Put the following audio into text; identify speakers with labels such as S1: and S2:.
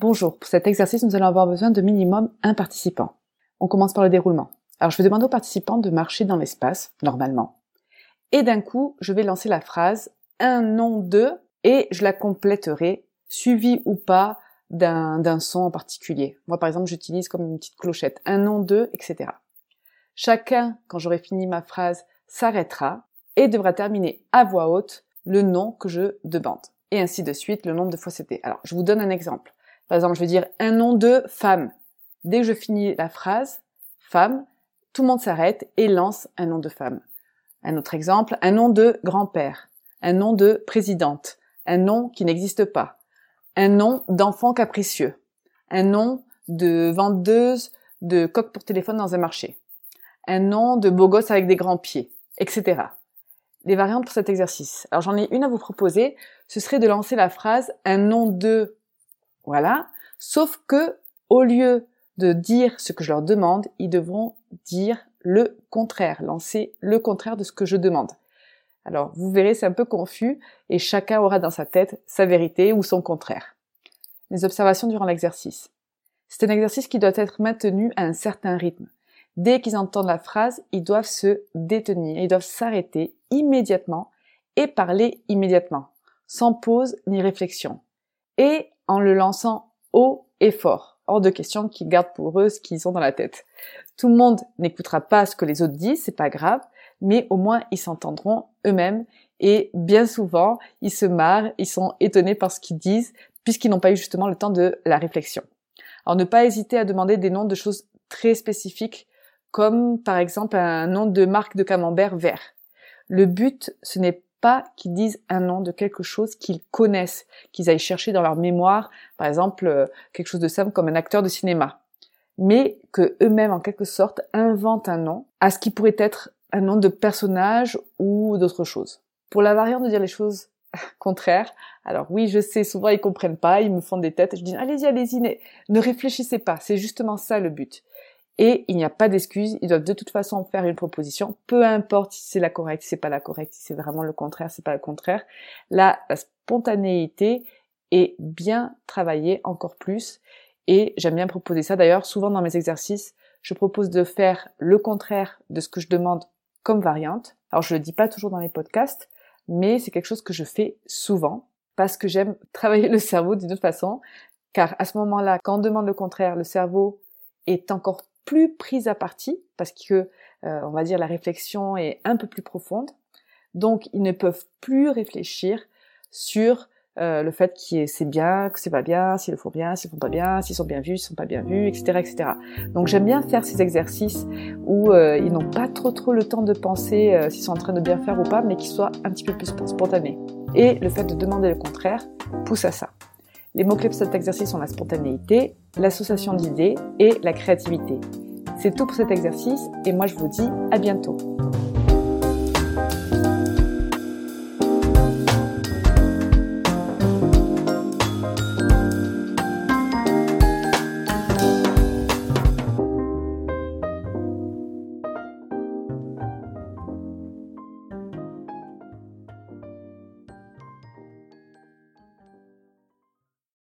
S1: Bonjour, pour cet exercice, nous allons avoir besoin de minimum un participant. On commence par le déroulement. Alors je vais demander aux participants de marcher dans l'espace, normalement. Et d'un coup, je vais lancer la phrase un nom de et je la compléterai, suivi ou pas d'un son en particulier. Moi, par exemple, j'utilise comme une petite clochette, un nom de, etc. Chacun, quand j'aurai fini ma phrase, s'arrêtera et devra terminer à voix haute le nom que je demande. Et ainsi de suite, le nombre de fois c'était. Alors, je vous donne un exemple. Par exemple, je vais dire un nom de femme. Dès que je finis la phrase, femme, tout le monde s'arrête et lance un nom de femme. Un autre exemple, un nom de grand-père, un nom de présidente, un nom qui n'existe pas, un nom d'enfant capricieux, un nom de vendeuse de coque pour téléphone dans un marché, un nom de beau gosse avec des grands pieds, etc. Les variantes pour cet exercice. Alors j'en ai une à vous proposer, ce serait de lancer la phrase un nom de voilà. Sauf que, au lieu de dire ce que je leur demande, ils devront dire le contraire, lancer le contraire de ce que je demande. Alors, vous verrez, c'est un peu confus et chacun aura dans sa tête sa vérité ou son contraire. Les observations durant l'exercice. C'est un exercice qui doit être maintenu à un certain rythme. Dès qu'ils entendent la phrase, ils doivent se détenir, ils doivent s'arrêter immédiatement et parler immédiatement, sans pause ni réflexion. Et en le lançant haut et fort. Hors de question qu'ils gardent pour eux ce qu'ils ont dans la tête. Tout le monde n'écoutera pas ce que les autres disent, c'est pas grave, mais au moins ils s'entendront eux-mêmes et bien souvent ils se marrent, ils sont étonnés par ce qu'ils disent puisqu'ils n'ont pas eu justement le temps de la réflexion. Alors ne pas hésiter à demander des noms de choses très spécifiques comme par exemple un nom de marque de camembert vert. Le but, ce n'est pas qu'ils disent un nom de quelque chose qu'ils connaissent, qu'ils aillent chercher dans leur mémoire, par exemple euh, quelque chose de simple comme un acteur de cinéma, mais que eux-mêmes en quelque sorte inventent un nom à ce qui pourrait être un nom de personnage ou d'autre chose. Pour la variante de dire les choses contraires, alors oui, je sais, souvent ils comprennent pas, ils me font des têtes, je dis allez-y, allez-y, ne réfléchissez pas, c'est justement ça le but et il n'y a pas d'excuse, ils doivent de toute façon faire une proposition, peu importe si c'est la correcte, si c'est pas la correcte, si c'est vraiment le contraire, si c'est pas le contraire. Là, la spontanéité est bien travaillée encore plus et j'aime bien proposer ça. D'ailleurs, souvent dans mes exercices, je propose de faire le contraire de ce que je demande comme variante. Alors je le dis pas toujours dans les podcasts, mais c'est quelque chose que je fais souvent parce que j'aime travailler le cerveau d'une autre façon, car à ce moment-là, quand on demande le contraire, le cerveau est encore plus prise à partie parce que euh, on va dire la réflexion est un peu plus profonde. Donc ils ne peuvent plus réfléchir sur euh, le fait que c'est bien, que c'est pas bien, s'ils le font bien, s'ils font pas bien, s'ils sont bien vus, s'ils sont pas bien vus, etc., etc. Donc j'aime bien faire ces exercices où euh, ils n'ont pas trop trop le temps de penser s'ils sont en train de bien faire ou pas, mais qu'ils soient un petit peu plus spontanés. Et le fait de demander le contraire pousse à ça. Les mots-clés de cet exercice sont la spontanéité, l'association d'idées et la créativité. C'est tout pour cet exercice et moi je vous dis à bientôt.